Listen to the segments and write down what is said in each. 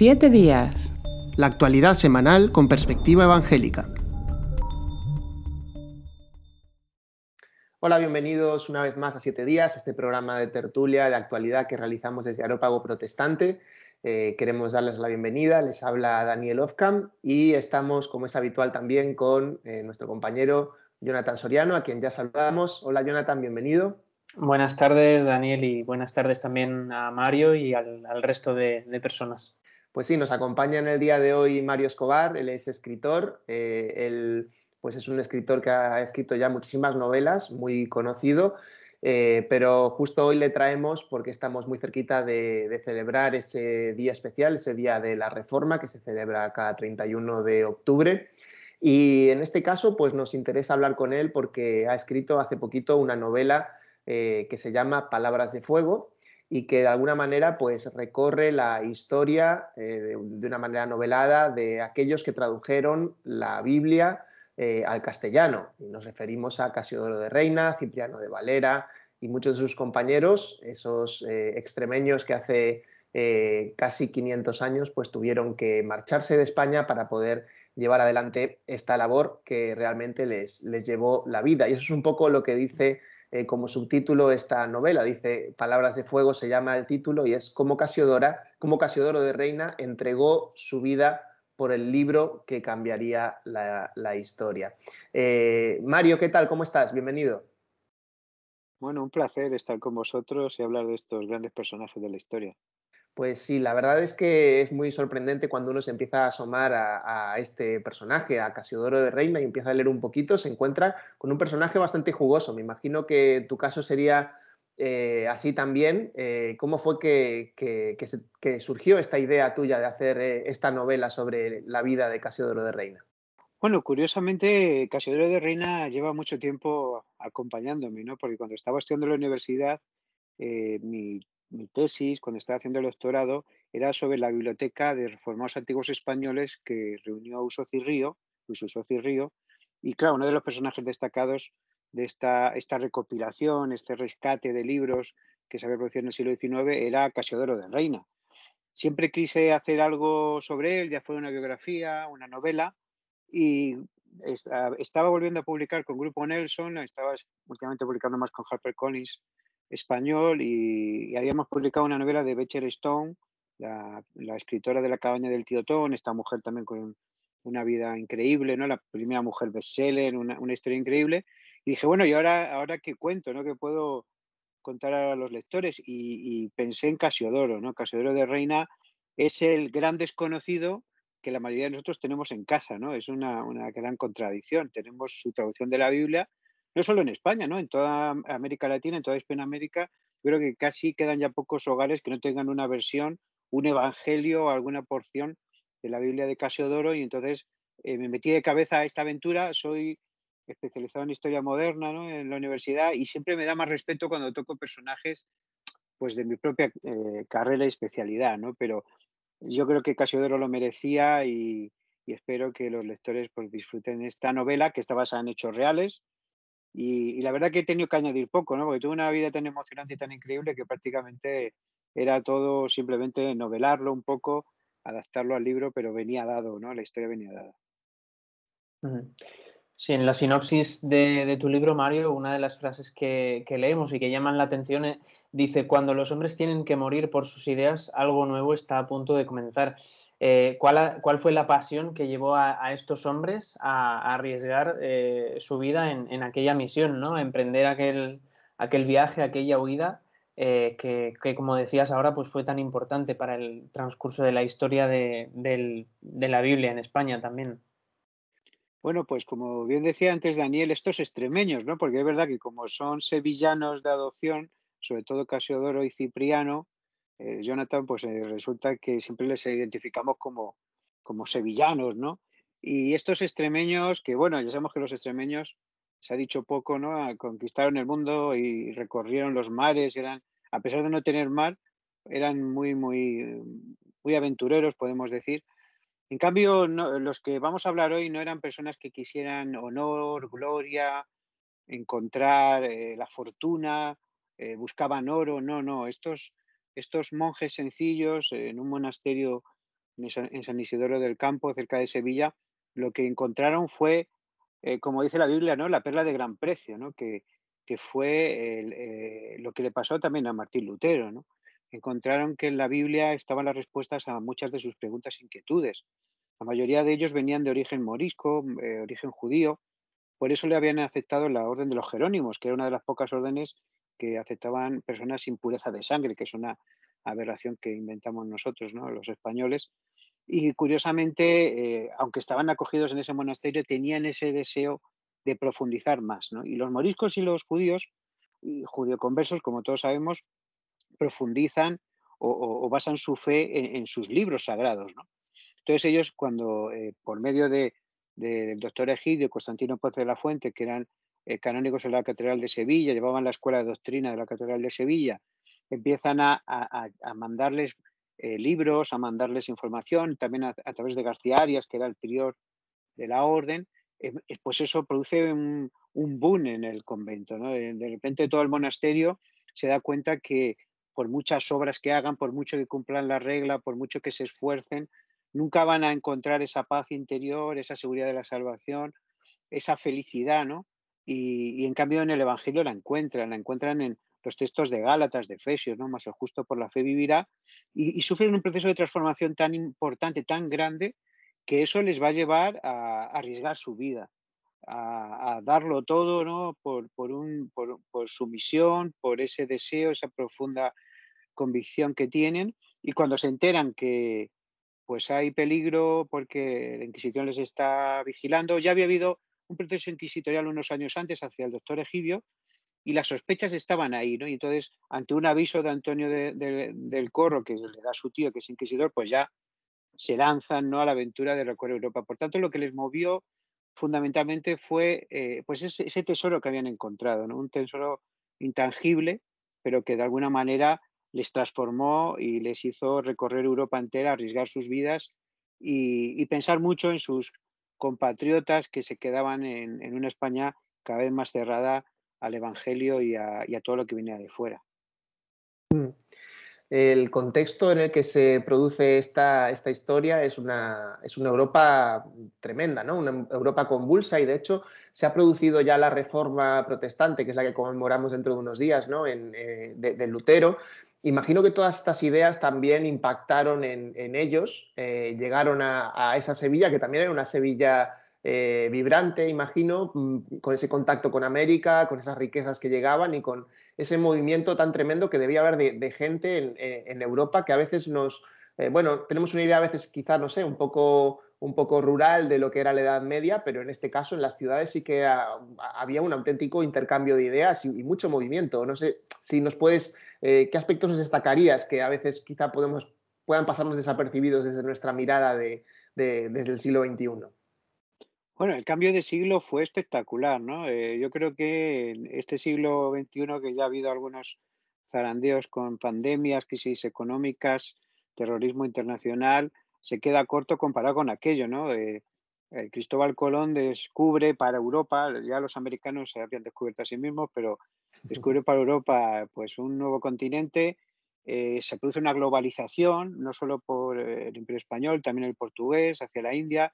Siete días. La actualidad semanal con perspectiva evangélica. Hola, bienvenidos una vez más a Siete días, este programa de tertulia de actualidad que realizamos desde Arópago Protestante. Eh, queremos darles la bienvenida, les habla Daniel Ofcam y estamos, como es habitual, también con eh, nuestro compañero Jonathan Soriano, a quien ya saludamos. Hola Jonathan, bienvenido. Buenas tardes, Daniel, y buenas tardes también a Mario y al, resto de, personas. Pues sí, nos acompaña en el día de hoy Mario Escobar, él es escritor, eh, él pues es un escritor que ha escrito ya muchísimas novelas, muy conocido, eh, pero justo hoy le traemos porque estamos muy cerquita de, de, celebrar ese día especial, ese día de la Reforma que se celebra cada 31 de octubre. Y en este caso, pues nos interesa hablar con él porque ha escrito hace poquito una novela eh, que se llama Palabras de Fuego y que de alguna manera pues recorre la historia eh, de, una manera novelada de aquellos que tradujeron la Biblia eh, al castellano. Y nos referimos a Casiodoro de Reina, Cipriano de Valera y muchos de sus compañeros, esos extremeños que hace casi 500 años pues tuvieron que marcharse de España para poder llevar adelante esta labor que realmente les, les llevó la vida. Y eso es un poco lo que dice eh, como subtítulo esta novela. Dice Palabras de Fuego se llama el título y es cómo Casiodora, cómo Casiodoro de Reina entregó su vida por el libro que cambiaría la, historia. Eh, Mario, ¿qué tal? ¿Cómo estás? Bienvenido. Bueno, un placer estar con vosotros y hablar de estos grandes personajes de la historia. Pues sí, la verdad es que es muy sorprendente cuando uno se empieza a asomar a, este personaje, a Casiodoro de Reina, y empieza a leer un poquito, se encuentra con un personaje bastante jugoso. Me imagino que tu caso sería eh, así también. Eh, ¿Cómo fue que, surgió esta idea tuya de hacer eh, esta novela sobre la vida de Casiodoro de Reina? Bueno, curiosamente, Casiodoro de Reina lleva mucho tiempo acompañándome, ¿no? Porque cuando estaba estudiando en la universidad, mi mi tesis, cuando estaba haciendo el doctorado, era sobre la biblioteca de reformados antiguos españoles que reunió Uso Cirrío, Uso Cirrío, y claro, uno de los personajes destacados de esta, recopilación, este rescate de libros que se había producido en el siglo XIX era Casiodoro de Reina. Siempre quise hacer algo sobre él, ya fue una biografía, una novela, y estaba volviendo a publicar con Grupo Nelson, estaba últimamente publicando más con HarperCollins español y, habíamos publicado una novela de Becher Stone, la, escritora de La cabaña del tío Tom, esta mujer también con una vida increíble, ¿no? La primera mujer bestseller, una, una historia increíble. Y dije, bueno, ¿y ahora, ahora qué cuento, no? ¿Qué puedo contar a los lectores? Y, pensé en Casiodoro, ¿no? Casiodoro de Reina es el gran desconocido que la mayoría de nosotros tenemos en casa, ¿no? Es una, una gran contradicción. Tenemos su traducción de la Biblia, no solo en España, ¿no? En toda América Latina, en toda Hispanoamérica, creo que casi quedan ya pocos hogares que no tengan una versión, un evangelio o alguna porción de la Biblia de Casiodoro y entonces eh, me metí de cabeza a esta aventura, soy especializado en historia moderna ¿no? en la universidad y siempre me da más respeto cuando toco personajes pues de mi propia eh, carrera y especialidad, ¿no? Pero yo creo que Casiodoro lo merecía y, y espero que los lectores pues, disfruten esta novela que está basada en hechos reales, y, la verdad que he tenido que añadir poco, ¿no? Porque tuve una vida tan emocionante y tan increíble que prácticamente era todo simplemente novelarlo un poco, adaptarlo al libro, pero venía dado, ¿no? La historia venía dada. Sí, en la sinopsis de, tu libro, Mario, una de las frases que, que, leemos y que llaman la atención eh, dice, cuando los hombres tienen que morir por sus ideas, algo nuevo está a punto de comenzar. Eh, ¿cuál, fue la pasión que llevó a, estos hombres a, arriesgar eh, su vida en, aquella misión, ¿no? emprender aquel, viaje, aquella huida, eh, que, como decías ahora, pues fue tan importante para el transcurso de la historia de, la Biblia en España también? Bueno, pues como bien decía antes Daniel, estos extremeños, ¿no? Porque es verdad que como son sevillanos de adopción, sobre todo Casiodoro y Cipriano, eh, Jonathan, pues eh, resulta que siempre les identificamos como, como sevillanos, ¿no? Y estos extremeños, que bueno, ya sabemos que los extremeños, se ha dicho poco, ¿no? Ah, conquistaron el mundo y recorrieron los mares, eran, a pesar de no tener mar, eran muy, muy, muy aventureros, podemos decir. En cambio, los que vamos a hablar hoy no eran personas que quisieran honor, gloria, encontrar eh, la fortuna, buscaban oro, no, no, estos estos monjes sencillos en un monasterio en San Isidoro del Campo, cerca de Sevilla, lo que encontraron fue, eh, como dice la Biblia, ¿no? la perla de gran precio, ¿no? que, que fue eh, lo que le pasó también a Martín Lutero. ¿no? Encontraron que en la Biblia estaban las respuestas a muchas de sus preguntas e inquietudes. La mayoría de ellos venían de origen morisco, eh, origen judío, por eso le habían aceptado la orden de los Jerónimos, que era una de las pocas órdenes que aceptaban personas sin pureza de sangre, que es una aberración que inventamos nosotros, ¿no? los españoles. Y curiosamente, eh, aunque estaban acogidos en ese monasterio, tenían ese deseo de profundizar más. ¿no? Y los moriscos y los judíos, y conversos, como todos sabemos, profundizan o, basan su fe en, sus libros sagrados. ¿no? Entonces ellos, cuando eh, por medio de, del doctor Egidio y Constantino Ponce de la Fuente, que eran eh, canónigos en la Catedral de Sevilla, llevaban la escuela de doctrina de la Catedral de Sevilla, empiezan a, mandarles eh, libros, a mandarles información, también a, través de García Arias, que era el prior de la orden, eh, pues eso produce un, boom en el convento. De, repente todo el monasterio se da cuenta que por muchas obras que hagan, por mucho que cumplan la regla, por mucho que se esfuercen, nunca van a encontrar esa paz interior, esa seguridad de la salvación, esa felicidad, ¿no? Y, en cambio en el Evangelio la encuentran, la encuentran en los textos de Gálatas, de Efesios, ¿no? Más el justo por la fe vivirá, y, sufren un proceso de transformación tan importante, tan grande, que eso les va a llevar a, arriesgar su vida, a, darlo todo, ¿no? Por, un, por, por su misión, por ese deseo, esa profunda convicción que tienen, y cuando se enteran que, pues hay peligro porque la Inquisición les está vigilando. Ya había habido un proceso inquisitorial unos años antes hacia el doctor Egidio y las sospechas estaban ahí, ¿no? Y entonces, ante un aviso de Antonio del Corro, que le da su tío, que es inquisidor, pues ya se lanzan ¿no? a la aventura de recorrer Europa. Por tanto, lo que les movió fundamentalmente fue eh, pues ese, tesoro que habían encontrado, ¿no? un tesoro intangible, pero que de alguna manera les transformó y les hizo recorrer Europa entera, arriesgar sus vidas y pensar mucho en sus compatriotas que se quedaban en, una España cada vez más cerrada al Evangelio y a, todo lo que venía de fuera. Mm. El contexto en el que se produce esta, esta historia es una, es una, Europa tremenda, ¿no? una Europa convulsa y de hecho se ha producido ya la reforma protestante, que es la que conmemoramos dentro de unos días, ¿no? en, eh, de, Lutero, Imagino que todas estas ideas también impactaron en, ellos, eh, llegaron a, esa Sevilla, que también era una Sevilla eh, vibrante, imagino, mm, con ese contacto con América, con esas riquezas que llegaban y con ese movimiento tan tremendo que debía haber de, gente en, Europa que a veces nos, eh, bueno, tenemos una idea a veces quizá, no sé, un poco, un poco rural de lo que era la Edad Media, pero en este caso en las ciudades sí que había un auténtico intercambio de ideas y mucho movimiento. No sé si nos puedes eh, ¿qué aspectos destacarías que a veces quizá podemos, puedan pasarnos desapercibidos desde nuestra mirada de, desde el siglo XXI? Bueno, el cambio de siglo fue espectacular, ¿no? Eh, yo creo que en este siglo XXI, que ya ha habido algunos zarandeos con pandemias, crisis económicas, terrorismo internacional, se queda corto comparado con aquello, ¿no? Eh, Cristóbal Colón descubre para Europa, ya los americanos se habían descubierto a sí mismos, pero descubre para Europa pues, un nuevo continente, eh, se produce una globalización, no solo por eh, el imperio español, también el portugués, hacia la India,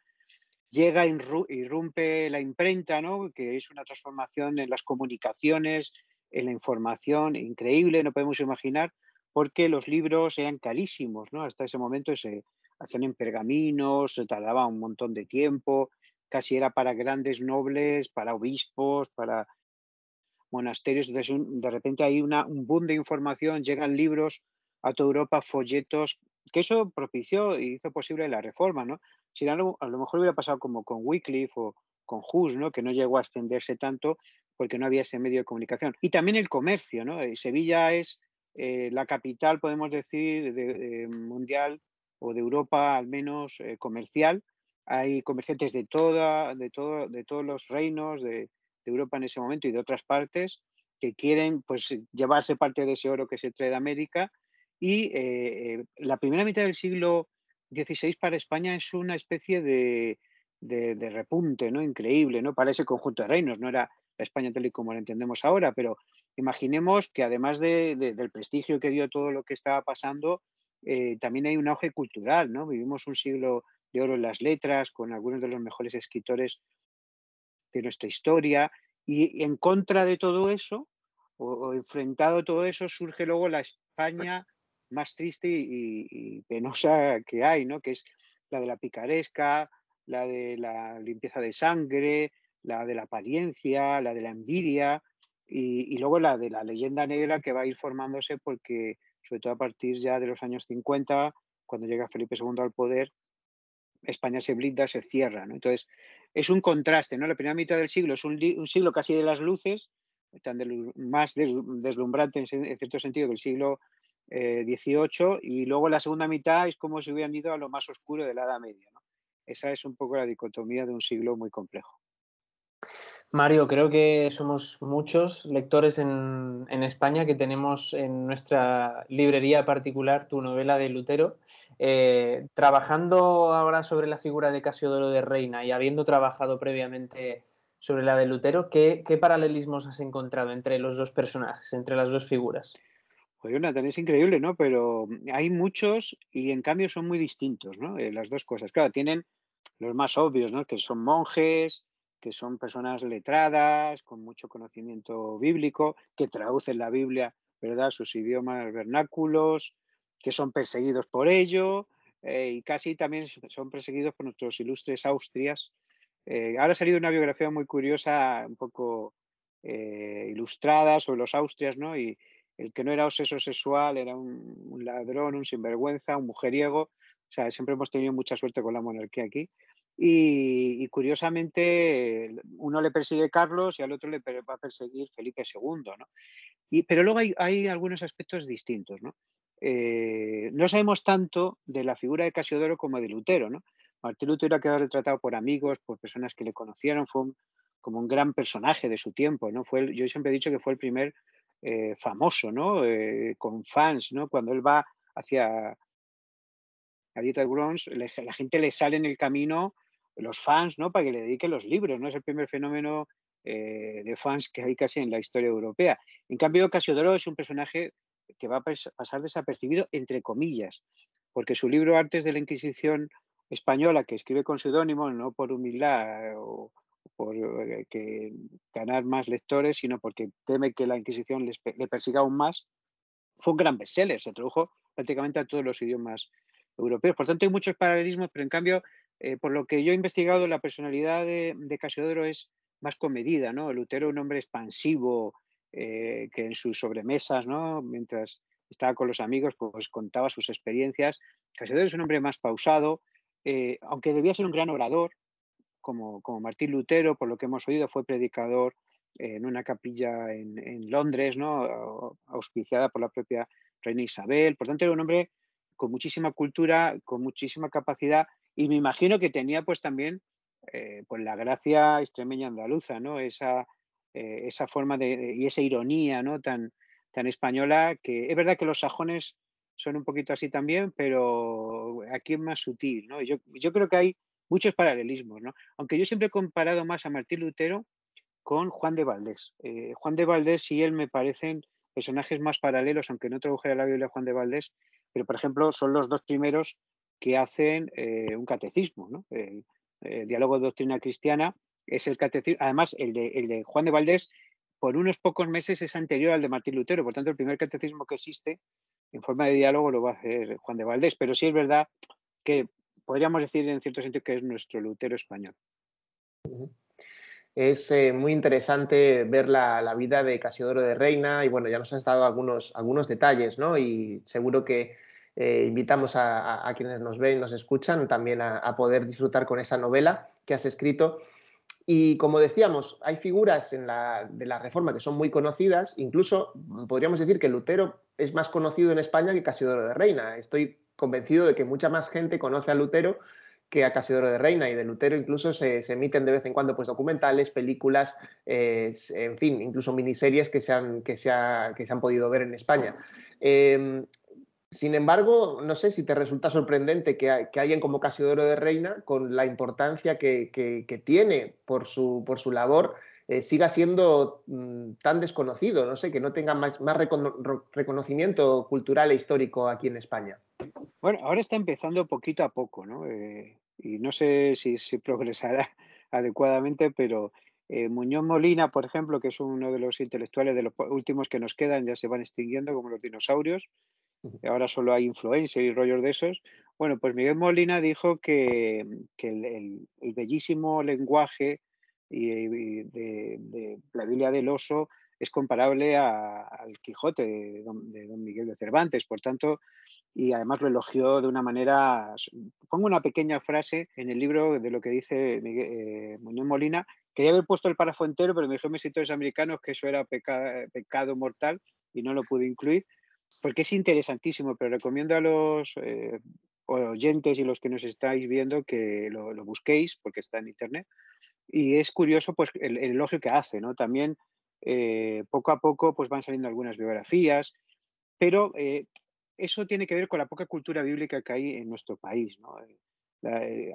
llega, irrumpe la imprenta, ¿no? que es una transformación en las comunicaciones, en la información, increíble, no podemos imaginar, porque los libros eran carísimos, ¿no? hasta ese momento se hacían en pergaminos, se tardaba un montón de tiempo, casi era para grandes nobles, para obispos, para monasterios. Entonces, de repente hay un boom de información, llegan libros a toda Europa, folletos, que eso propició y hizo posible la reforma, ¿no? Si no, a lo mejor hubiera pasado como con Wycliffe o con Hus, ¿no? Que no llegó a extenderse tanto porque no había ese medio de comunicación. Y también el comercio, ¿no? Eh, Sevilla es eh, la capital, podemos decir, de, mundial o de Europa al menos eh, comercial. Hay comerciantes de toda, de todo, de todos los reinos, de, Europa en ese momento y de otras partes que quieren pues llevarse parte de ese oro que se trae de América. Y eh, eh, la primera mitad del siglo XVI para España es una especie de, de, repunte, ¿no? Increíble, ¿no? Para ese conjunto de reinos. No era la España tal y como la entendemos ahora, pero imaginemos que además del prestigio que dio todo lo que estaba pasando, eh, también hay un auge cultural, ¿no? Vivimos un siglo de oro en las letras, con algunos de los mejores escritores de nuestra historia, y en contra de todo eso, o, enfrentado a todo eso, surge luego la España más triste y, penosa que hay, ¿no? Que es la de la picaresca, la de la limpieza de sangre, la de la apariencia, la de la envidia y, y, luego la de la leyenda negra que va a ir formándose porque sobre todo a partir ya de los años 50, cuando llega Felipe II al poder, España se blinda, se cierra. Entonces, es un contraste. ¿no? La primera mitad del siglo es un, siglo casi de las luces, tan más deslumbrante en, cierto sentido que el siglo XVIII, eh, y luego la segunda mitad es como si hubieran ido a lo más oscuro de la Edad Media. Esa es un poco la dicotomía de un siglo muy complejo. Mario, creo que somos muchos lectores en, España que tenemos en nuestra librería particular tu novela de Lutero. Eh, trabajando ahora sobre la figura de Casiodoro de Reina y habiendo trabajado previamente sobre la de Lutero, ¿qué, paralelismos has encontrado entre los dos personajes, entre las dos figuras? Pues Jonathan, es increíble, ¿no? Pero hay muchos y en cambio son muy distintos, ¿no? Eh, las dos cosas. Claro, tienen los más obvios, ¿no? Que son monjes, que son personas letradas, con mucho conocimiento bíblico, que traducen la Biblia, ¿verdad?, sus idiomas vernáculos, que son perseguidos por ello, eh, y casi también son perseguidos por nuestros ilustres Austrias. Eh, ahora ha salido una biografía muy curiosa, un poco eh, ilustrada sobre los Austrias, ¿no? Y el que no era obseso sexual era un, un ladrón, un sinvergüenza, un mujeriego. O sea, siempre hemos tenido mucha suerte con la monarquía aquí. Y, curiosamente, uno le persigue Carlos y al otro le va a perseguir Felipe II, ¿no? Y, pero luego hay, algunos aspectos distintos, ¿no? Eh, no sabemos tanto de la figura de Casiodoro como de Lutero, ¿no? Martín Lutero ha quedado retratado por amigos, por personas que le conocieron, fue como un gran personaje de su tiempo, ¿no? Fue yo siempre he dicho que fue el primer eh, famoso, ¿no? Eh, con fans, ¿no? Cuando él va hacia a Dieter Brons, la gente le sale en el camino los fans, ¿no? Para que le dediquen los libros, ¿no? Es el primer fenómeno eh, de fans que hay casi en la historia europea. En cambio, Casiodoro es un personaje que va a pasar desapercibido, entre comillas, porque su libro Artes de la Inquisición Española, que escribe con seudónimo, no por humildad o por eh, ganar más lectores, sino porque teme que la Inquisición le persiga aún más, fue un gran bestseller, se tradujo prácticamente a todos los idiomas europeos. Por tanto, hay muchos paralelismos, pero en cambio eh, por lo que yo he investigado, la personalidad de, Casiodoro es más comedida, ¿no? Lutero un hombre expansivo, eh, que en sus sobremesas, ¿no? Mientras estaba con los amigos, pues contaba sus experiencias. Casiodoro es un hombre más pausado, eh, aunque debía ser un gran orador, como, como, Martín Lutero, por lo que hemos oído, fue predicador en una capilla en, en, Londres, ¿no? auspiciada por la propia reina Isabel. Por tanto, era un hombre con muchísima cultura, con muchísima capacidad y me imagino que tenía pues también eh, pues la gracia extremeña andaluza, ¿no? Esa, eh, esa forma de, y esa ironía, ¿no? Tan, tan española que es verdad que los sajones son un poquito así también, pero aquí es más sutil, ¿no? Yo, yo creo que hay muchos paralelismos, ¿no? Aunque yo siempre he comparado más a Martín Lutero con Juan de Valdés. Eh, Juan de Valdés y él me parecen personajes más paralelos, aunque no tradujera la Biblia Juan de Valdés, pero por ejemplo son los dos primeros que hacen eh, un catecismo. ¿no? El, diálogo de doctrina cristiana es el catecismo, además el de, el de Juan de Valdés por unos pocos meses es anterior al de Martín Lutero, por tanto el primer catecismo que existe en forma de diálogo lo va a hacer Juan de Valdés, pero sí es verdad que podríamos decir en cierto sentido que es nuestro Lutero español. Es eh, muy interesante ver la, la, vida de Casiodoro de Reina y bueno, ya nos has dado algunos, algunos detalles, ¿no? Y seguro que eh, invitamos a, quienes nos ven y nos escuchan también a, poder disfrutar con esa novela que has escrito. Y como decíamos, hay figuras de la Reforma que son muy conocidas, incluso podríamos decir que Lutero es más conocido en España que Casiodoro de Reina. Estoy convencido de que mucha más gente conoce a Lutero que a Casiodoro de Reina y de Lutero incluso se, emiten de vez en cuando pues, documentales, películas, eh, en fin, incluso miniseries que se han, que se que se han podido ver en España. Em, sin embargo, no sé si te resulta sorprendente que, alguien como Casiodoro de Reina, con la importancia que, tiene por su, por su labor, eh, siga siendo mm, tan desconocido, no sé, que no tenga más, más reconocimiento cultural e histórico aquí en España. Bueno, ahora está empezando poquito a poco, ¿no? Eh, y no sé si, si progresará adecuadamente, pero eh, Muñoz Molina, por ejemplo, que es uno de los intelectuales de los últimos que nos quedan, ya se van extinguiendo como los dinosaurios, ahora solo hay influencers y rollos de esos. Bueno, pues Miguel Molina dijo que, el, bellísimo lenguaje y, de, la Biblia del oso es comparable al Quijote de don, Miguel de Cervantes. Por tanto, y además lo elogió de una manera. Pongo una pequeña frase en el libro de lo que dice Miguel, eh, Muñoz Molina. Quería haber puesto el párrafo entero, pero me dijeron mis editores americanos que eso era pecado mortal y no lo pude incluir porque es interesantísimo, pero recomiendo a los eh, oyentes y los que nos estáis viendo que lo, busquéis porque está en internet. Y es curioso pues el, elogio que hace, ¿no? También eh, poco a poco pues van saliendo algunas biografías, pero eh, eso tiene que ver con la poca cultura bíblica que hay en nuestro país, ¿no?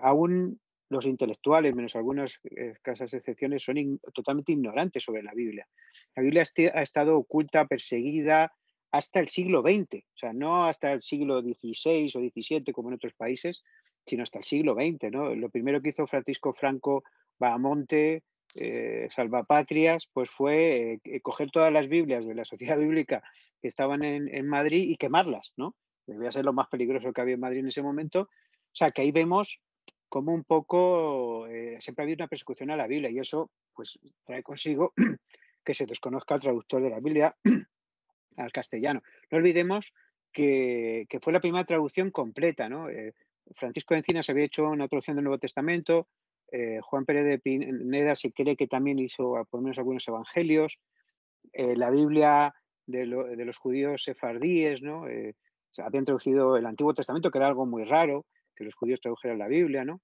aún los intelectuales, menos algunas casas excepciones, son totalmente ignorantes sobre la Biblia. La Biblia ha estado oculta, perseguida, hasta el siglo XX, o sea, no hasta el siglo XVI o XVII como en otros países, sino hasta el siglo XX. ¿no? Lo primero que hizo Francisco Franco Bahamonte, eh, Salvapatrias, pues fue eh, coger todas las Biblias de la sociedad bíblica que estaban en, Madrid y quemarlas, ¿no? Debía ser lo más peligroso que había en Madrid en ese momento. O sea, que ahí vemos como un poco eh, siempre ha habido una persecución a la Biblia y eso pues trae consigo que se desconozca al traductor de la Biblia al castellano. No olvidemos que, fue la primera traducción completa, ¿no? Eh, Francisco de Encinas había hecho una traducción del Nuevo Testamento, eh, Juan Pérez de Pineda se cree que también hizo por lo menos algunos evangelios, eh, la Biblia de, los judíos sefardíes, ¿no? habían traducido el Antiguo Testamento, que era algo muy raro, que los judíos tradujeran la Biblia, ¿no?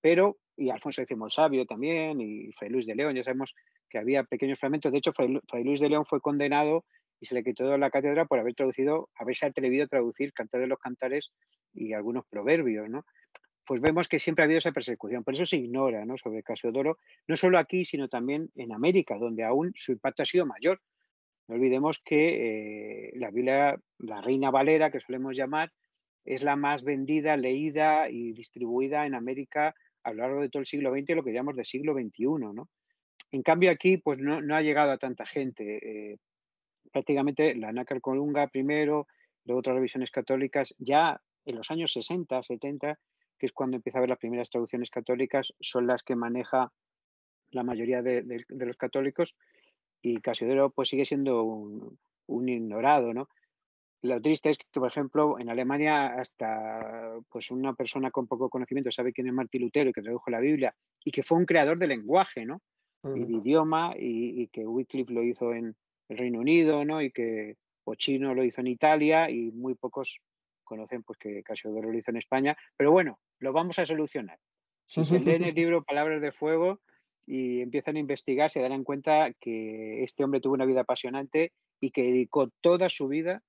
pero, y Alfonso X el Sabio también, y Fray Luis de León, ya sabemos que había pequeños fragmentos. De hecho, Fray, Luis de León fue condenado y se le quitó la cátedra por haber traducido, haberse atrevido a traducir Cantar de los Cantares y algunos proverbios, ¿no? Pues vemos que siempre ha habido esa persecución. Por eso se ignora ¿no? sobre Casiodoro, no solo aquí, sino también en América, donde aún su impacto ha sido mayor. No olvidemos que eh, la Biblia, la Reina Valera, que solemos llamar, es la más vendida, leída y distribuida en América a lo largo de todo el siglo XX, lo que llamamos de siglo XXI. ¿no? En cambio, aquí pues no, no ha llegado a tanta gente. Eh, prácticamente la Nácar Colunga primero, luego otras revisiones católicas, ya en los años 60, 70, que es cuando empieza a haber las primeras traducciones católicas, son las que maneja la mayoría de, los católicos y Casiodoro pues sigue siendo un, ignorado, ¿no? Lo triste es que, por ejemplo, en Alemania hasta pues una persona con poco conocimiento sabe quién es Martín Lutero y que tradujo la Biblia y que fue un creador de lenguaje, ¿no? Y de idioma y, y, que Wycliffe lo hizo en, el Reino Unido, ¿no? Y que Ochino lo hizo en Italia y muy pocos conocen pues que Casiodoro lo hizo en España. Pero bueno, lo vamos a solucionar. Si se leen el libro Palabras de Fuego y empiezan a investigar, se darán cuenta que este hombre tuvo una vida apasionante y que dedicó toda su vida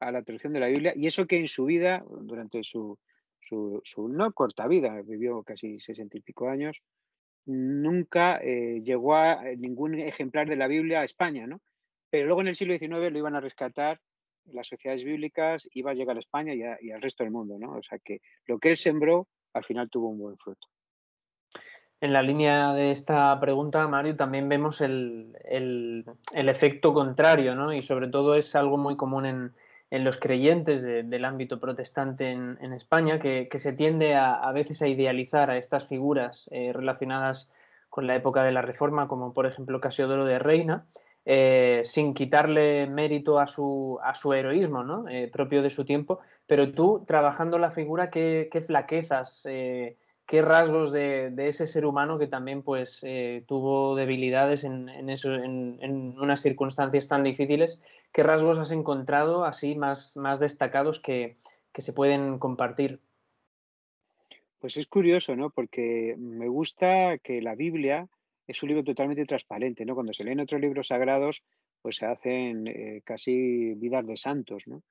a la traducción de la Biblia. Y eso que en su vida, durante su, su, no corta vida, vivió casi sesenta y pico años, nunca eh, llegó a ningún ejemplar de la Biblia a España, ¿no? Pero luego en el siglo XIX lo iban a rescatar las sociedades bíblicas, iba a llegar a España y, al resto del mundo, ¿no? O sea que lo que él sembró al final tuvo un buen fruto. En la línea de esta pregunta, Mario, también vemos el, efecto contrario, ¿no? Y sobre todo es algo muy común en, los creyentes del ámbito protestante en, España, que, se tiende a, veces a idealizar a estas figuras eh, relacionadas con la época de la Reforma, como por ejemplo Casiodoro de Reina, eh, sin quitarle mérito a su, a su heroísmo ¿no? Eh, propio de su tiempo, pero tú trabajando la figura, ¿qué, flaquezas, eh, qué rasgos de, ese ser humano que también pues, tuvo debilidades en, en, unas circunstancias tan difíciles, qué rasgos has encontrado así más, más destacados que, que se pueden compartir? Pues es curioso, ¿no? Porque me gusta que la Biblia es un libro totalmente transparente, ¿no? Cuando se leen otros libros sagrados, pues se hacen eh, casi vidas de santos, ¿no?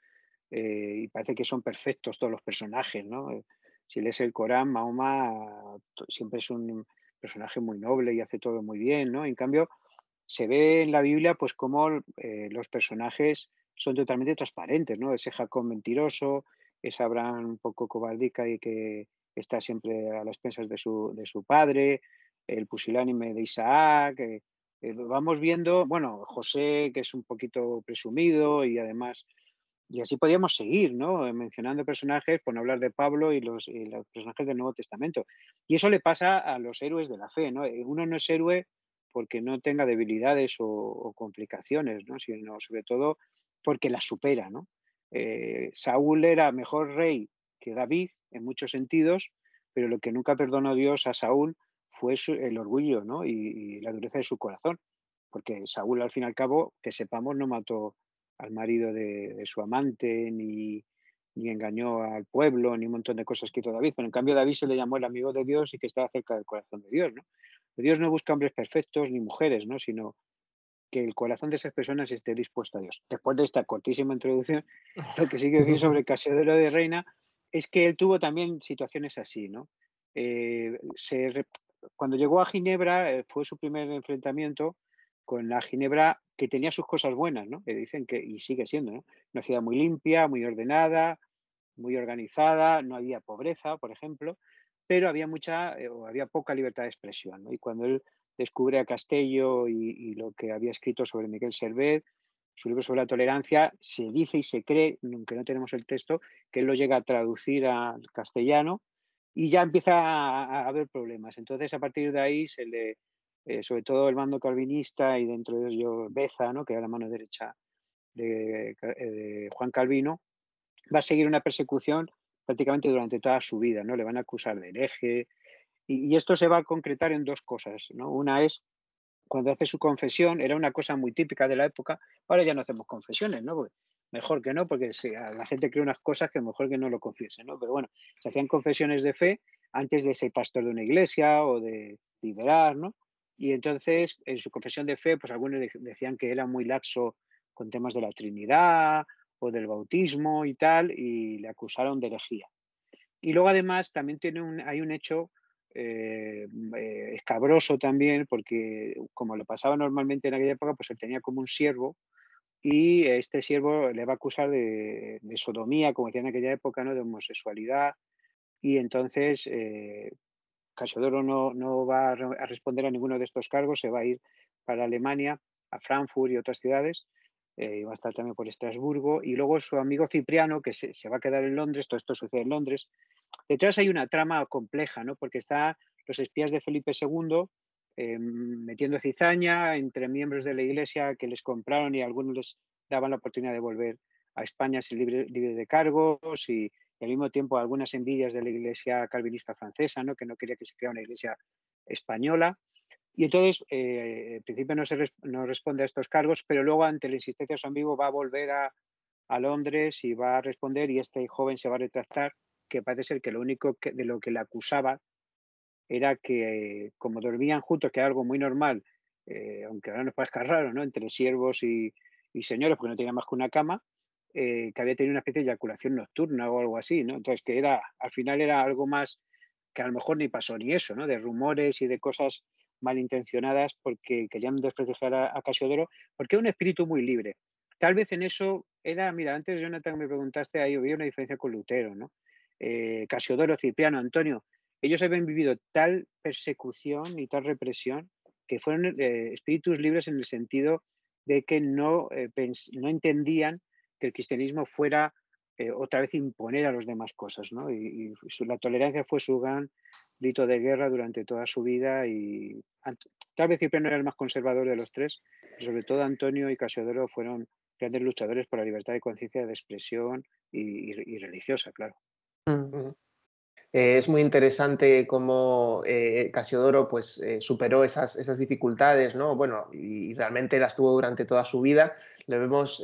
Eh, y parece que son perfectos todos los personajes, ¿no? Eh, si lees el Corán, Mahoma siempre es un personaje muy noble y hace todo muy bien, ¿no? En cambio, se ve en la Biblia, pues, como los personajes son totalmente transparentes, ¿no? Ese Jacob mentiroso, esa Abraham un poco cobardica y que está siempre a las expensas de su, de su padre, el pusilánime de Isaac. Eh, eh, vamos viendo, bueno, José, que es un poquito presumido y además, y así podríamos seguir, ¿no? Eh, mencionando personajes, por no hablar de Pablo y los, personajes del Nuevo Testamento. Y eso le pasa a los héroes de la fe, ¿no? Uno no es héroe porque no tenga debilidades o, complicaciones, ¿no? Sino sobre todo porque las supera, ¿no? Saúl era mejor rey que David en muchos sentidos, pero lo que nunca perdonó Dios a Saúl fue el orgullo ¿no? y, la dureza de su corazón, porque Saúl al fin y al cabo, que sepamos, no mató al marido de, su amante, ni, ni, engañó al pueblo, ni un montón de cosas que hizo David, pero en cambio David se le llamó el amigo de Dios y que estaba cerca del corazón de Dios. ¿no? Dios no busca hombres perfectos ni mujeres, ¿no? sino que el corazón de esas personas esté dispuesto a Dios. Después de esta cortísima introducción, lo que sí que decir sobre Casiodoro de Reina es que él tuvo también situaciones así, ¿no? Eh, cuando llegó a Ginebra eh, fue su primer enfrentamiento con la Ginebra que tenía sus cosas buenas, ¿no? Que dicen que, y sigue siendo, ¿no? Una ciudad muy limpia, muy ordenada, muy organizada, no había pobreza, por ejemplo, pero había mucha, eh, o había poca libertad de expresión. Y cuando él descubre a Castello y, y, lo que había escrito sobre Miguel Servet, su libro sobre la tolerancia, se dice y se cree, aunque no tenemos el texto, que él lo llega a traducir al castellano y ya empieza a, haber problemas. Entonces, a partir de ahí, eh, sobre todo el mando calvinista y dentro de ello Beza, ¿no? que era la mano derecha de, eh, Juan Calvino, va a seguir una persecución prácticamente durante toda su vida. ¿no? Le van a acusar de hereje. Y, y esto se va a concretar en dos cosas. ¿no? Una es cuando hace su confesión, era una cosa muy típica de la época, ahora ya no hacemos confesiones, ¿no? Mejor que no, porque la gente cree unas cosas que mejor que no lo confiese, ¿no? Pero bueno, se hacían confesiones de fe antes de ser pastor de una iglesia o de liderar, ¿no? Y entonces, en su confesión de fe, pues algunos decían que era muy laxo con temas de la Trinidad o del bautismo y tal, y le acusaron de herejía. Y luego además también tiene un, hay un hecho eh, eh, escabroso también, porque como lo pasaba normalmente en aquella época, pues él tenía como un siervo y este siervo le va a acusar de, sodomía, como decía en aquella época, ¿no? de homosexualidad, y entonces eh, Casiodoro no, no va a responder a ninguno de estos cargos, se va a ir para Alemania, a Frankfurt y otras ciudades, eh, va a estar también por Estrasburgo, y luego su amigo Cipriano, que se, se, va a quedar en Londres, todo esto sucede en Londres, Detrás hay una trama compleja, ¿no? Porque está los espías de Felipe II eh, metiendo cizaña entre miembros de la iglesia que les compraron y algunos les daban la oportunidad de volver a España sin libre, de cargos y, al mismo tiempo algunas envidias de la iglesia calvinista francesa, ¿no? que no quería que se creara una iglesia española. Y entonces, eh, principio no, se no responde a estos cargos, pero luego ante la insistencia de su amigo va a volver a, a Londres y va a responder y este joven se va a retractar que parece ser que lo único de lo que le acusaba era que, como dormían juntos, que era algo muy normal, eh, aunque ahora nos parezca raro, ¿no? Entre siervos y, señores, porque no tenía más que una cama, eh, que había tenido una especie de eyaculación nocturna o algo así, ¿no? Entonces, que era, al final era algo más que a lo mejor ni pasó ni eso, ¿no? De rumores y de cosas malintencionadas porque querían desprestigiar a, a Casiodoro, porque era un espíritu muy libre. Tal vez en eso era, mira, antes Jonathan me preguntaste, ahí había una diferencia con Lutero, ¿no? eh, Casiodoro, Cipriano, Antonio, ellos habían vivido tal persecución y tal represión que fueron eh, espíritus libres en el sentido de que no, eh, no entendían que el cristianismo fuera eh, otra vez imponer a los demás cosas. ¿no? Y, la tolerancia fue su gran grito de guerra durante toda su vida y tal vez Cipriano era el más conservador de los tres, pero sobre todo Antonio y Casiodoro fueron grandes luchadores por la libertad de conciencia, de expresión y religiosa, claro. Mm. Eh, es muy interesante cómo eh, Casiodoro pues, eh, superó esas, esas, dificultades, ¿no? Bueno, y, realmente las tuvo durante toda su vida. Le vemos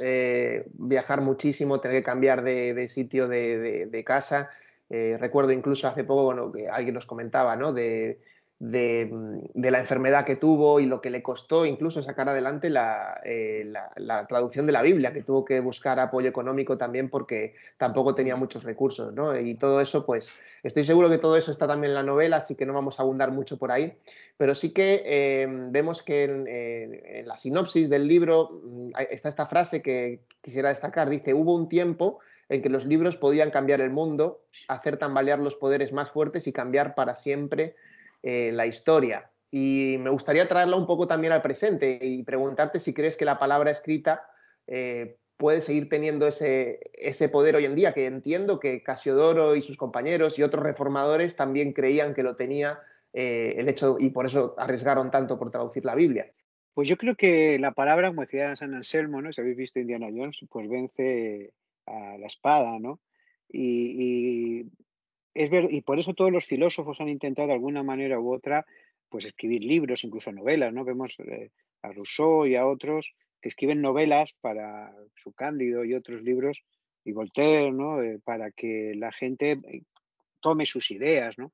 viajar muchísimo, tener que cambiar de, sitio de, casa. recuerdo incluso hace poco, bueno, que alguien nos comentaba, ¿no? De, Mm, de, la enfermedad que tuvo y lo que le costó incluso sacar adelante eh, la, traducción de la Biblia, que tuvo que buscar apoyo económico también porque tampoco tenía muchos recursos, ¿no? Y todo eso, pues estoy seguro que todo eso está también en la novela, así que no vamos a abundar mucho por ahí, pero sí que em, vemos que en, la sinopsis del libro mm, está esta frase que quisiera destacar, dice, hubo un tiempo en que los libros podían cambiar el mundo, hacer tambalear los poderes más fuertes y cambiar para siempre eh, la historia. Y me gustaría traerla un poco también al presente y preguntarte si crees que la palabra escrita eh, puede seguir teniendo ese, ese, poder hoy en día, que entiendo que Casiodoro y sus compañeros y otros reformadores también creían que lo tenía eh, el hecho y por eso arriesgaron tanto por traducir la Biblia. Pues yo creo que la palabra, como decía San Anselmo, ¿no? si habéis visto Indiana Jones, pues vence a la espada, ¿no? Y, es ver, y por eso todos los filósofos han intentado de alguna manera u otra pues escribir libros, incluso novelas, ¿no? Vemos eh, a Rousseau y a otros escriben novelas para su Cándido y otros libros, y Voltaire, ¿no? Eh, para que la gente eh, tome sus ideas, ¿no?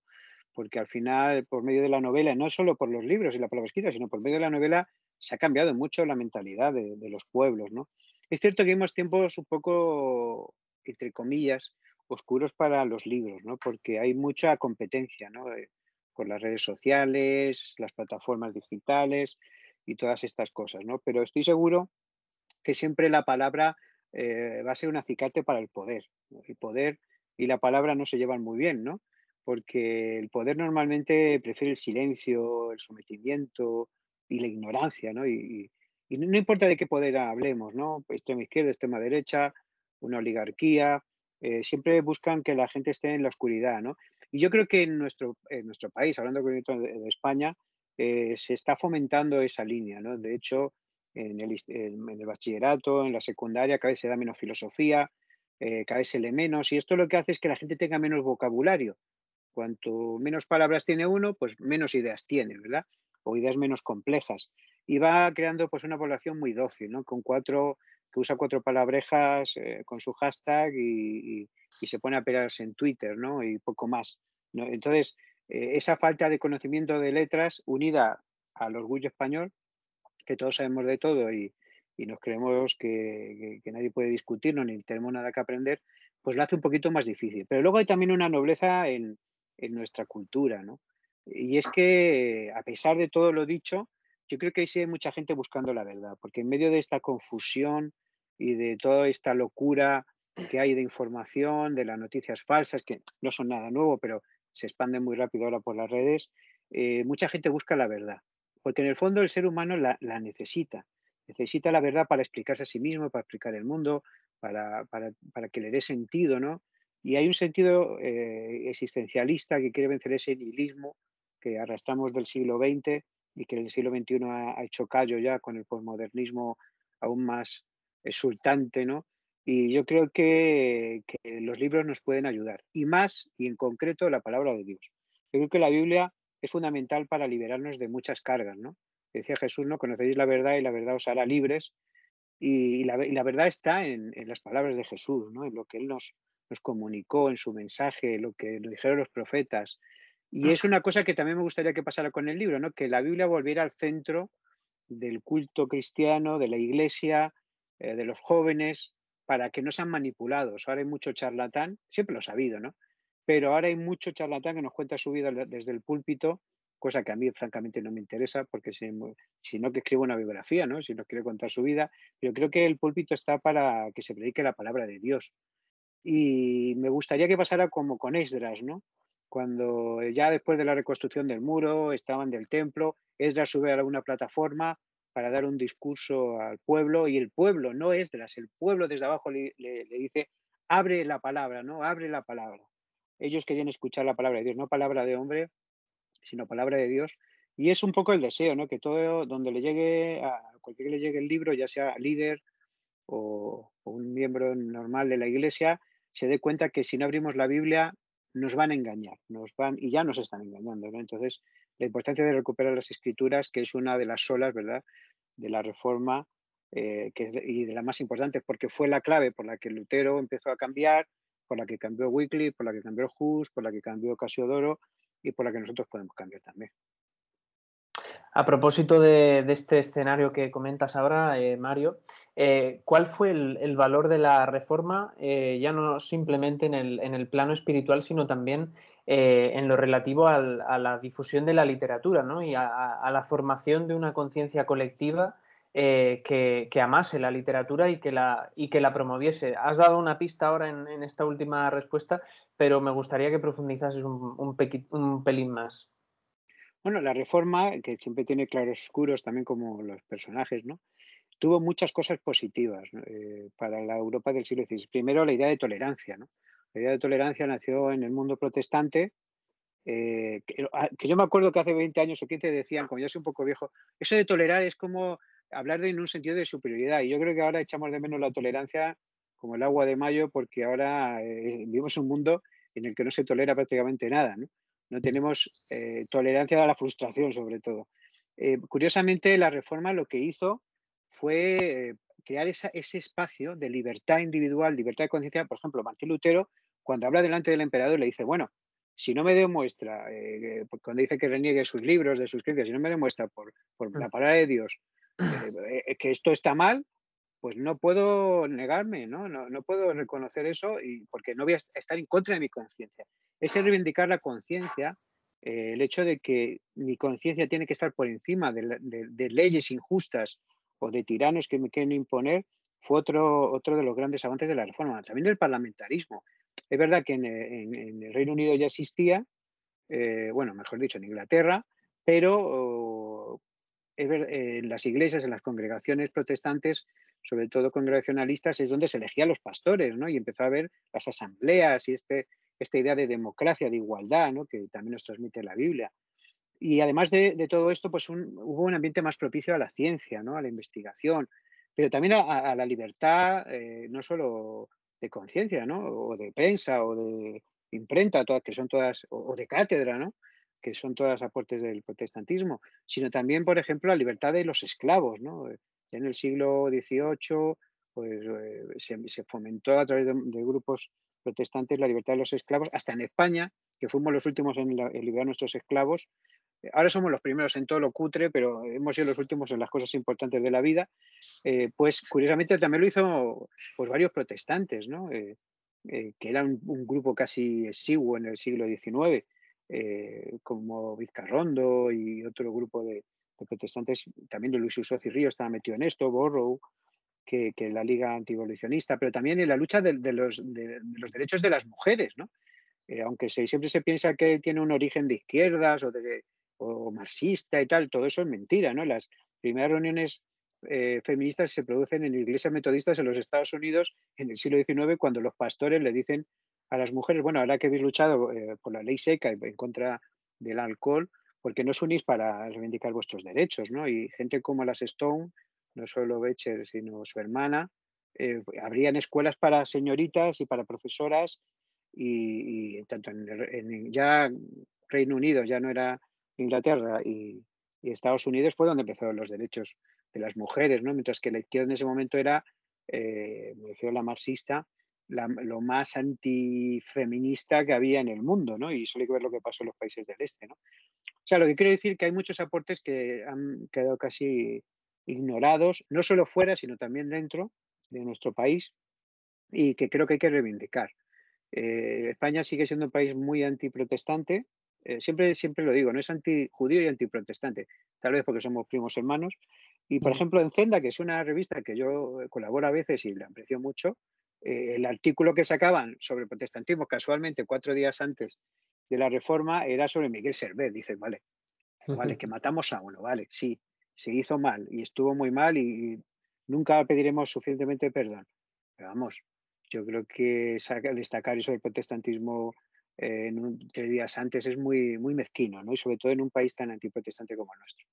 Porque al final, por medio de la novela, no solo por los libros y la palabra escrita, sino por medio de la novela, se ha cambiado mucho la mentalidad de, los pueblos, ¿no? Es cierto que vivimos tiempos un poco, entre comillas, oscuros para los libros, ¿no? Porque hay mucha competencia, ¿no? Eh, por las redes sociales, las plataformas digitales y todas estas cosas, ¿no? Pero estoy seguro que siempre la palabra eh, va a ser un acicate para el poder. El poder y la palabra no se llevan muy bien, ¿no? Porque el poder normalmente prefiere el silencio, el sometimiento y la ignorancia, ¿no? Y, no, importa de qué poder hablemos, ¿no? Extrema izquierda, extrema derecha, una oligarquía, eh, siempre buscan que la gente esté en la oscuridad, ¿no? Y yo creo que en nuestro, en nuestro país, hablando de España, eh, se está fomentando esa línea, ¿no? De hecho, en el, en el, bachillerato, en la secundaria, cada vez se da menos filosofía, eh, cada vez se lee menos, y esto lo que hace es que la gente tenga menos vocabulario. Cuanto menos palabras tiene uno, pues menos ideas tiene, ¿verdad? O ideas menos complejas y va creando pues una población muy dócil, ¿no? Con cuatro, que usa cuatro palabrejas eh, con su hashtag y, se pone a pelearse en Twitter, ¿no? Y poco más. Entonces, eh, esa falta de conocimiento de letras unida al orgullo español, que todos sabemos de todo y, nos creemos que, nadie puede discutirnos ni tenemos nada que aprender, pues lo hace un poquito más difícil. Pero luego hay también una nobleza en, en nuestra cultura, ¿no? Y es que, a pesar de todo lo dicho, yo creo que hay mucha gente buscando la verdad, porque en medio de esta confusión y de toda esta locura que hay de información, de las noticias falsas, que no son nada nuevo, pero se expanden muy rápido ahora por las redes, eh, mucha gente busca la verdad, porque en el fondo el ser humano la, necesita, necesita la verdad para explicarse a sí mismo, para explicar el mundo, para, que le dé sentido, ¿no? Y hay un sentido eh, existencialista que quiere vencer ese nihilismo que arrastramos del siglo XX y que el siglo XXI ha, hecho callo ya con el posmodernismo aún más exultante, ¿no? Y yo creo que, los libros nos pueden ayudar, y más, y en concreto, la palabra de Dios. Yo creo que la Biblia es fundamental para liberarnos de muchas cargas, ¿no? Decía Jesús, ¿no? Conocéis la verdad y la verdad os hará libres. Y, la, verdad está en, las palabras de Jesús, ¿no? En lo que Él nos, nos comunicó, en su mensaje, lo que nos dijeron los profetas, y es una cosa que también me gustaría que pasara con el libro, ¿no? que la Biblia volviera al centro del culto cristiano, de la iglesia, eh, de los jóvenes, para que no sean manipulados. Ahora hay mucho charlatán, siempre lo ha sabido, ¿no? Pero ahora hay mucho charlatán que nos cuenta su vida desde el púlpito, cosa que a mí francamente no me interesa, porque si, no que escribo una biografía, ¿no? Si no quiere contar su vida, pero creo que el púlpito está para que se predique la palabra de Dios. Y me gustaría que pasara como con Esdras, ¿no? cuando ya después de la reconstrucción del muro, estaban del templo, Esdras sube a una plataforma para dar un discurso al pueblo y el pueblo, no Esdras, el pueblo desde abajo le, dice, abre la palabra, ¿no? Abre la palabra. Ellos querían escuchar la palabra de Dios, no palabra de hombre, sino palabra de Dios. Y es un poco el deseo, ¿no? Que todo donde le llegue, a cualquiera que le llegue el libro, ya sea líder o, o un miembro normal de la iglesia, se dé cuenta que si no abrimos la Biblia nos van a engañar, nos van y ya nos están engañando. Entonces, la importancia de recuperar las escrituras, que es una de las solas, ¿verdad?, de la reforma eh, y de las más importantes, porque fue la clave por la que Lutero empezó a cambiar, por la que cambió Wycliffe, por la que cambió Hus, por la que cambió Casiodoro y por la que nosotros podemos cambiar también. A propósito de, este escenario que comentas ahora, eh, Mario, eh, ¿cuál fue el, valor de la reforma, eh, ya no simplemente en el, plano espiritual, sino también en lo relativo a la difusión de la literatura y a, la formación de una conciencia colectiva eh, que, amase la literatura y que la, promoviese. Has dado una pista ahora en, esta última respuesta, pero me gustaría que profundizases un, un, pelín más. Bueno, la reforma, que siempre tiene claros oscuros también como los personajes, ¿no? Tuvo muchas cosas positivas eh, para la Europa del siglo XVI. Primero, la idea de tolerancia. La idea de tolerancia nació en el mundo protestante, eh, ah, que, yo me acuerdo que hace 20 años o 15 decían, como ya soy un poco viejo, eso de tolerar es como hablar de en un sentido de superioridad. Y yo creo que ahora echamos de menos la tolerancia como el agua de mayo, porque ahora eh, vivimos un mundo en el que no se tolera prácticamente nada. No, tenemos tolerancia a la frustración, sobre todo. Curiosamente, la reforma lo que hizo fue crear ese espacio de libertad individual, libertad de conciencia. Por ejemplo, Martín Lutero, cuando habla delante del emperador, le dice, bueno, si no me demuestra, cuando dice que reniegue sus libros, de sus creencias, si no me demuestra por, por la mm. palabra de Dios eh, eh, que esto está mal, pues no puedo negarme, ¿no? No, puedo reconocer eso y porque no voy a estar en contra de mi conciencia. Es reivindicar la conciencia, eh, el hecho de que mi conciencia tiene que estar por encima de, leyes injustas o de tiranos que me quieren imponer, fue otro, otro de los grandes avances de la reforma, también del parlamentarismo. Es verdad que en, el Reino Unido ya existía, bueno, mejor dicho, en Inglaterra, pero en las iglesias, en las congregaciones protestantes, sobre todo congregacionalistas, es donde se elegían los pastores, ¿no? Y empezó a haber las asambleas y este, esta idea de democracia, de igualdad, ¿no? Que también nos transmite la Biblia. Y además de, todo esto, pues hubo un ambiente más propicio a la ciencia, ¿no? A la investigación, pero también a, la libertad, eh, no solo de conciencia, ¿no? O de prensa, o de imprenta, todas, que son todas, o de cátedra, ¿no? que son todas aportes del protestantismo, sino también, por ejemplo, la libertad de los esclavos. ¿no? En el siglo XVIII pues, eh, se, fomentó a través de, grupos protestantes la libertad de los esclavos, hasta en España, que fuimos los últimos en, liberar a nuestros esclavos. Ahora somos los primeros en todo lo cutre, pero hemos sido los últimos en las cosas importantes de la vida. Eh, pues curiosamente también lo hizo pues, varios protestantes, ¿no? Eh, que eran un, grupo casi exiguo en el siglo XIX eh, como Vizcarrondo y otro grupo de, protestantes, también de Luis Usoz y Río estaba metido en esto, Borrow, que, la Liga Antiabolicionista, pero también en la lucha de, los, derechos de las mujeres, ¿no? Eh, aunque siempre se piensa que tiene un origen de izquierdas o, de, o marxista y tal, todo eso es mentira, ¿no? Las primeras reuniones eh, feministas se producen en iglesias metodistas en los Estados Unidos en el siglo XIX cuando los pastores le dicen a las mujeres, bueno, ahora que habéis luchado eh, por la ley seca en contra del alcohol, porque no os unís para reivindicar vuestros derechos, ¿no? Y gente como las Stone, no solo Becher, sino su hermana, eh, habrían escuelas para señoritas y para profesoras y, tanto en, ya Reino Unido, ya no era Inglaterra y, Estados Unidos fue donde empezaron los derechos de las mujeres, ¿no? Mientras que la izquierda en ese momento era, eh, me refiero a la marxista, lo más antifeminista que había en el mundo, ¿no? Y solo hay que ver lo que pasó en los países del este, ¿no? O sea, lo que quiero decir que hay muchos aportes que han quedado casi ignorados, no solo fuera, sino también dentro de nuestro país y que creo que hay que reivindicar. Eh, España sigue siendo un país muy antiprotestante, eh, siempre, siempre lo digo, no es antijudío y antiprotestante, tal vez porque somos primos hermanos. Y, por ejemplo, en Zenda, que es una revista que yo colaboro a veces y la aprecio mucho, eh, el artículo que sacaban sobre protestantismo casualmente cuatro días antes de la reforma era sobre Miguel Servet. Dices, vale, vale, que matamos a uno, vale, sí, se hizo mal y estuvo muy mal y, nunca pediremos suficientemente perdón. Pero vamos, yo creo que destacar eso del protestantismo eh, en tres días antes es muy, muy mezquino, ¿no? Y sobre todo en un país tan antiprotestante como el nuestro.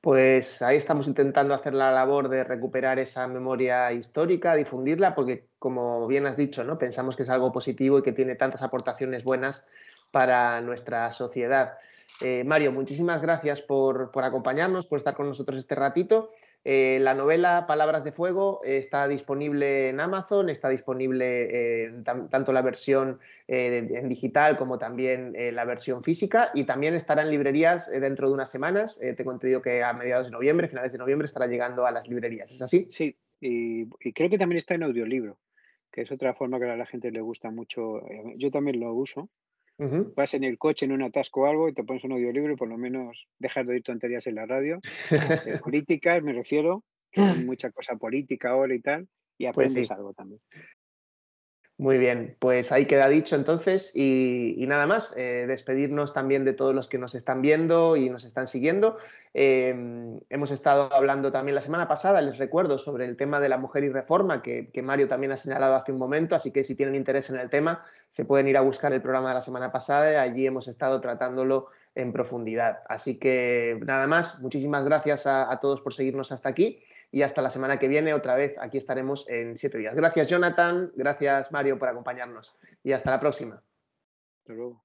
Pues ahí estamos intentando hacer la labor de recuperar esa memoria histórica, difundirla, porque como bien has dicho, ¿no? pensamos que es algo positivo y que tiene tantas aportaciones buenas para nuestra sociedad. Eh, Mario, muchísimas gracias por, por acompañarnos, por estar con nosotros este ratito. Eh, la novela Palabras de Fuego está disponible en Amazon, está disponible eh, tanto la versión eh, en digital como también la versión física y también estará en librerías dentro de unas semanas. tengo entendido que a mediados de noviembre, finales de noviembre, estará llegando a las librerías. ¿Es así? Sí, y, creo que también está en audiolibro, que es otra forma que a la gente le gusta mucho. Yo también lo uso Vas en el coche en un atasco o algo y te pones un audiolibro y por lo menos dejas de oír tonterías en la radio. políticas, me refiero, mucha cosa política ahora y tal, y pues aprendes algo también. Muy bien, pues ahí queda dicho entonces y, nada más, eh, despedirnos también de todos los que nos están viendo y nos están siguiendo. Em, hemos estado hablando también la semana pasada, les recuerdo, sobre el tema de la mujer y reforma, que, Mario también ha señalado hace un momento, así que si tienen interés en el tema, se pueden ir a buscar el programa de la semana pasada allí hemos estado tratándolo en profundidad. Así que nada más, muchísimas gracias a todos por seguirnos hasta aquí y hasta la semana que viene otra vez aquí estaremos en siete días. Gracias Jonathan, gracias Mario por acompañarnos y hasta la próxima. Hasta luego.